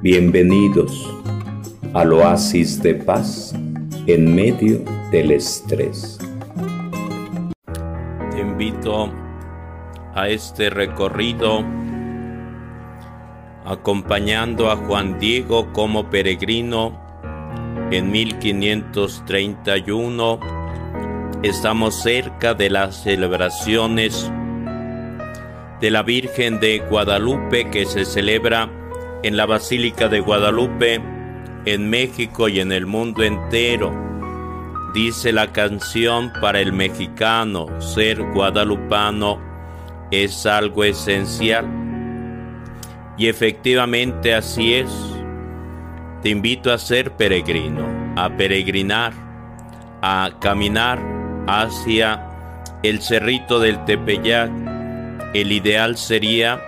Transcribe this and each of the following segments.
Bienvenidos al oasis de paz en medio del estrés. Te invito a este recorrido acompañando a Juan Diego como peregrino en 1531. Estamos cerca de las celebraciones de la Virgen de Guadalupe que se celebra en la Basílica de Guadalupe, en México y en el mundo entero. Dice la canción para el mexicano, ser guadalupano es algo esencial. Y efectivamente así es. Te invito a ser peregrino, a peregrinar, a caminar hacia el cerrito del Tepeyac. El ideal sería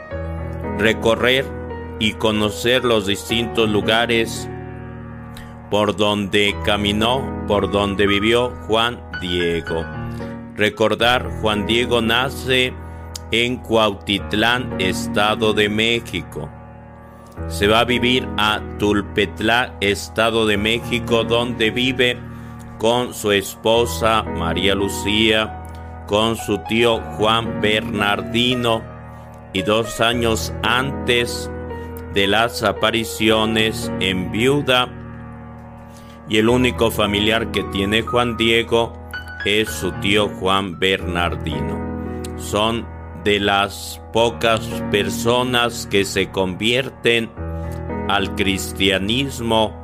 recorrer y conocer los distintos lugares por donde caminó, por donde vivió Juan Diego. Recordar, Juan Diego nace en Cuautitlán, Estado de México. Se va a vivir a Tulpetlán, Estado de México, donde vive con su esposa María Lucía, con su tío Juan Bernardino y dos años antes de las apariciones en viuda y el único familiar que tiene Juan Diego es su tío Juan Bernardino. Son de las pocas personas que se convierten al cristianismo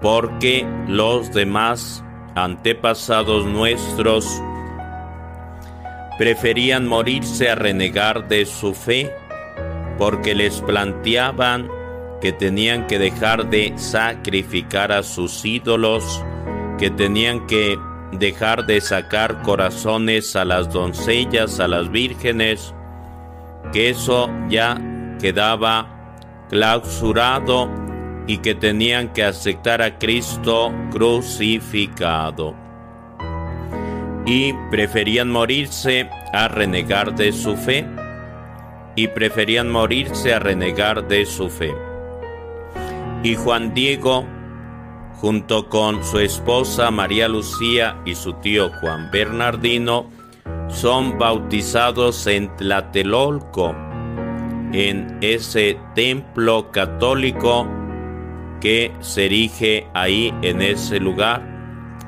porque los demás antepasados nuestros preferían morirse a renegar de su fe porque les planteaban que tenían que dejar de sacrificar a sus ídolos, que tenían que dejar de sacar corazones a las doncellas, a las vírgenes, que eso ya quedaba clausurado y que tenían que aceptar a Cristo crucificado. Y preferían morirse a renegar de su fe y preferían morirse a renegar de su fe. Y Juan Diego, junto con su esposa María Lucía y su tío Juan Bernardino, son bautizados en Tlatelolco, en ese templo católico que se erige ahí en ese lugar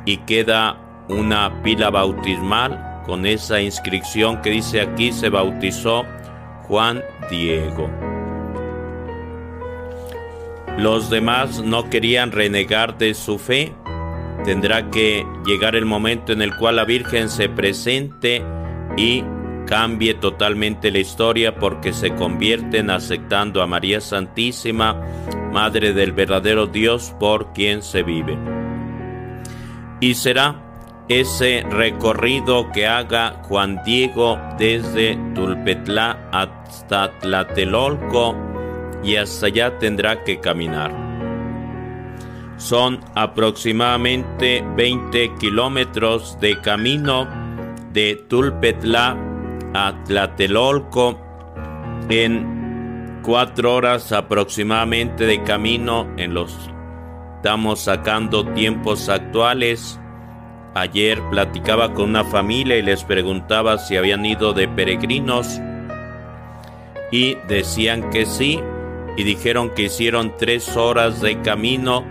y queda una pila bautismal con esa inscripción que dice aquí se bautizó Juan Diego. Los demás no querían renegar de su fe. Tendrá que llegar el momento en el cual la Virgen se presente y cambie totalmente la historia porque se convierten aceptando a María Santísima, Madre del verdadero Dios por quien se vive. Y será ese recorrido que haga Juan Diego desde Tulpetlá hasta Tlatelolco y hasta allá tendrá que caminar. Son aproximadamente 20 kilómetros de camino de Tulpetlá a Tlatelolco en cuatro horas aproximadamente de camino en los estamos sacando tiempos actuales Ayer platicaba con una familia y les preguntaba si habían ido de peregrinos y decían que sí y dijeron que hicieron tres horas de camino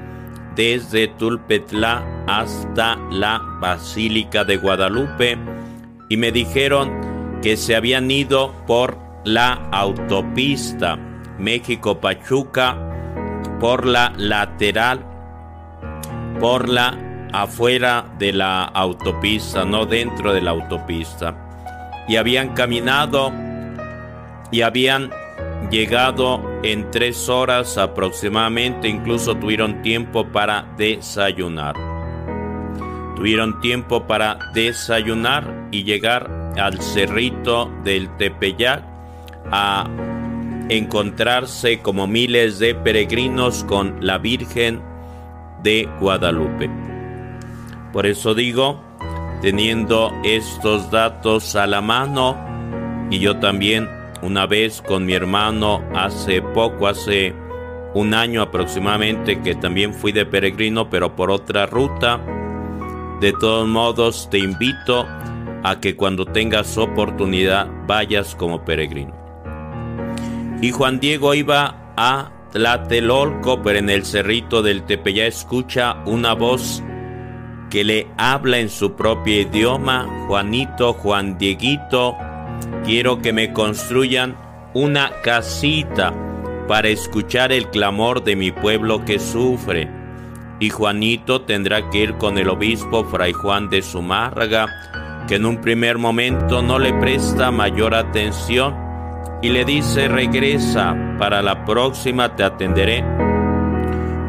desde Tulpetlá hasta la Basílica de Guadalupe y me dijeron que se habían ido por la autopista México-Pachuca, por la lateral, por la afuera de la autopista, no dentro de la autopista. Y habían caminado y habían llegado en tres horas aproximadamente, incluso tuvieron tiempo para desayunar. Tuvieron tiempo para desayunar y llegar al cerrito del Tepeyac a encontrarse como miles de peregrinos con la Virgen de Guadalupe. Por eso digo, teniendo estos datos a la mano, y yo también una vez con mi hermano hace poco, hace un año aproximadamente que también fui de peregrino, pero por otra ruta. De todos modos, te invito a que cuando tengas oportunidad vayas como peregrino. Y Juan Diego iba a Tlatelolco, pero en el cerrito del Tepeyá escucha una voz que le habla en su propio idioma, Juanito, Juan Dieguito, quiero que me construyan una casita para escuchar el clamor de mi pueblo que sufre. Y Juanito tendrá que ir con el obispo Fray Juan de Zumárraga, que en un primer momento no le presta mayor atención y le dice regresa, para la próxima te atenderé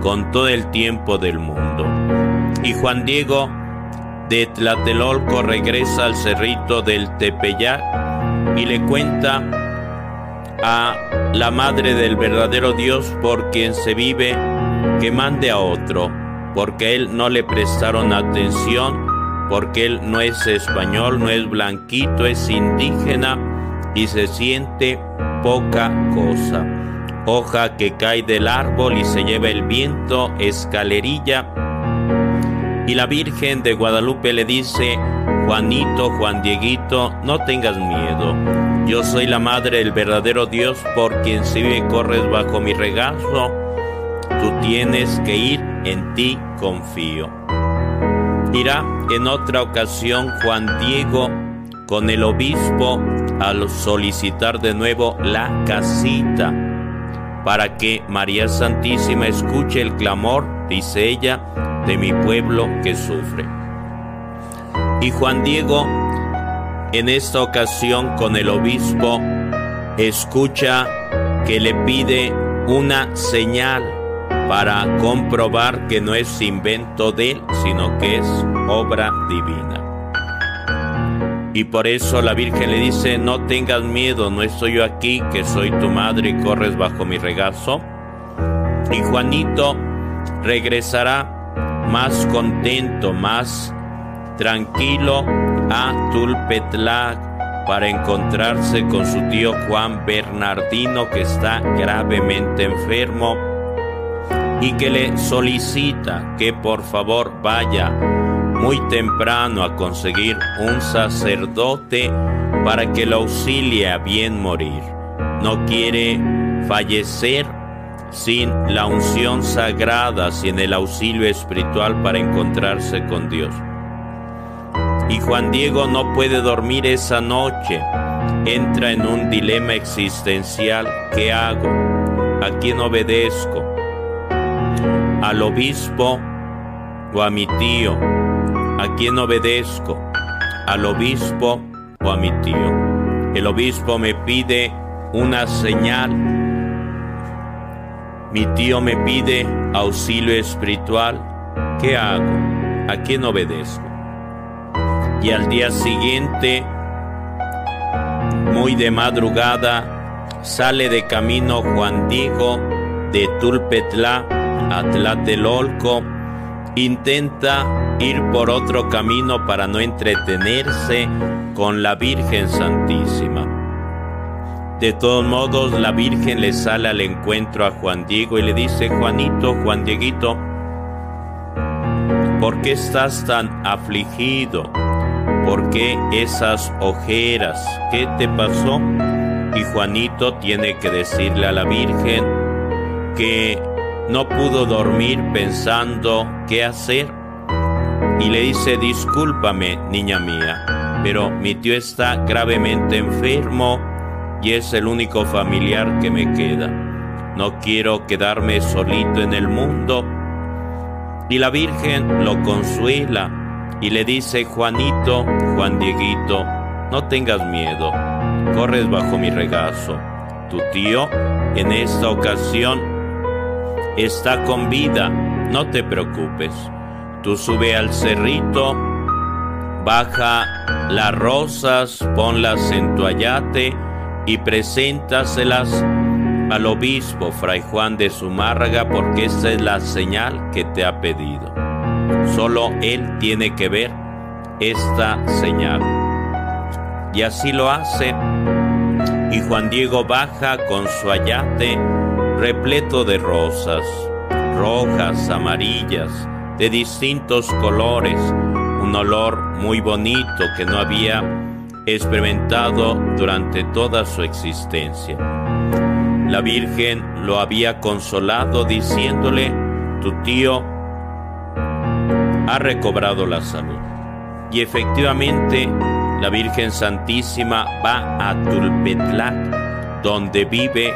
con todo el tiempo del mundo. Y Juan Diego de Tlatelolco regresa al cerrito del Tepeyac y le cuenta a la madre del verdadero Dios por quien se vive que mande a otro, porque él no le prestaron atención, porque él no es español, no es blanquito, es indígena y se siente poca cosa. Hoja que cae del árbol y se lleva el viento, escalerilla. Y la Virgen de Guadalupe le dice, Juanito, Juan Dieguito, no tengas miedo. Yo soy la madre del verdadero Dios por quien si vive corres bajo mi regazo. Tú tienes que ir, en ti confío. Irá en otra ocasión Juan Diego con el obispo al solicitar de nuevo la casita para que María Santísima escuche el clamor, dice ella, de mi pueblo que sufre. Y Juan Diego, en esta ocasión con el obispo, escucha que le pide una señal para comprobar que no es invento de él, sino que es obra divina. Y por eso la Virgen le dice, no tengas miedo, no estoy yo aquí, que soy tu madre y corres bajo mi regazo. Y Juanito regresará más contento, más tranquilo a Tulpetlac para encontrarse con su tío Juan Bernardino que está gravemente enfermo y que le solicita que por favor vaya muy temprano a conseguir un sacerdote para que lo auxilie a bien morir. No quiere fallecer sin la unción sagrada, sin el auxilio espiritual para encontrarse con Dios. Y Juan Diego no puede dormir esa noche. Entra en un dilema existencial. ¿Qué hago? ¿A quién obedezco? ¿Al obispo o a mi tío? ¿A quién obedezco? ¿Al obispo o a mi tío? El obispo me pide una señal. Mi tío me pide auxilio espiritual. ¿Qué hago? ¿A quién obedezco? Y al día siguiente, muy de madrugada, sale de camino Juan Diego de Tulpetla a Tlatelolco. Intenta ir por otro camino para no entretenerse con la Virgen Santísima. De todos modos, la Virgen le sale al encuentro a Juan Diego y le dice, Juanito, Juan Dieguito, ¿por qué estás tan afligido? ¿Por qué esas ojeras? ¿Qué te pasó? Y Juanito tiene que decirle a la Virgen que no pudo dormir pensando qué hacer y le dice, discúlpame, niña mía, pero mi tío está gravemente enfermo y es el único familiar que me queda. No quiero quedarme solito en el mundo. Y la Virgen lo consuela y le dice, Juanito, Juan Dieguito, no tengas miedo, corres bajo mi regazo. Tu tío en esta ocasión está con vida, no te preocupes. Tú sube al cerrito, baja las rosas, ponlas en tu ayate y preséntaselas al obispo Fray Juan de Zumárraga porque esa es la señal que te ha pedido. Solo él tiene que ver esta señal. Y así lo hace. Y Juan Diego baja con su ayate repleto de rosas, rojas, amarillas, de distintos colores, un olor muy bonito que no había experimentado durante toda su existencia. La Virgen lo había consolado diciéndole, tu tío ha recobrado la salud. Y efectivamente, la Virgen Santísima va a Tulpetlac, donde vive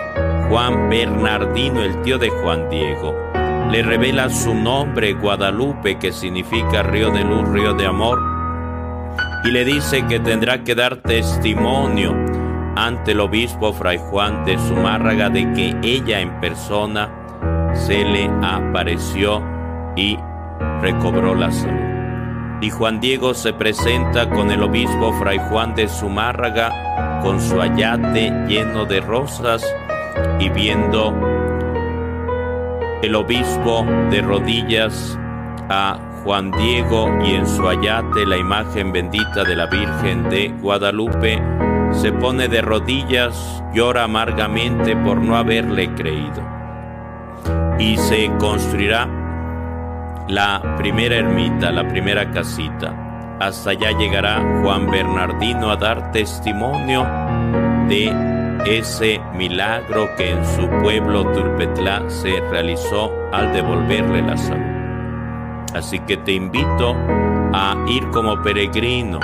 Juan Bernardino, el tío de Juan Diego. Le revela su nombre, Guadalupe, que significa río de luz, río de amor, y le dice que tendrá que dar testimonio ante el obispo Fray Juan de Zumárraga de que ella en persona se le apareció y recobró la salud. Y Juan Diego se presenta con el obispo Fray Juan de Zumárraga con su ayate lleno de rosas y viendo el obispo de rodillas a Juan Diego y en su ayate la imagen bendita de la Virgen de Guadalupe, se pone de rodillas, llora amargamente por no haberle creído. Y se construirá la primera ermita, la primera casita. Hasta allá llegará Juan Bernardino a dar testimonio de ese milagro que en su pueblo Turpetlá se realizó al devolverle la salud. Así que te invito a ir como peregrino,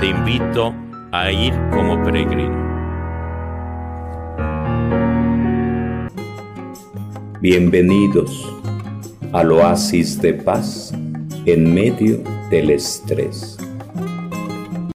te invito a ir como peregrino. Bienvenidos al oasis de paz en medio del estrés.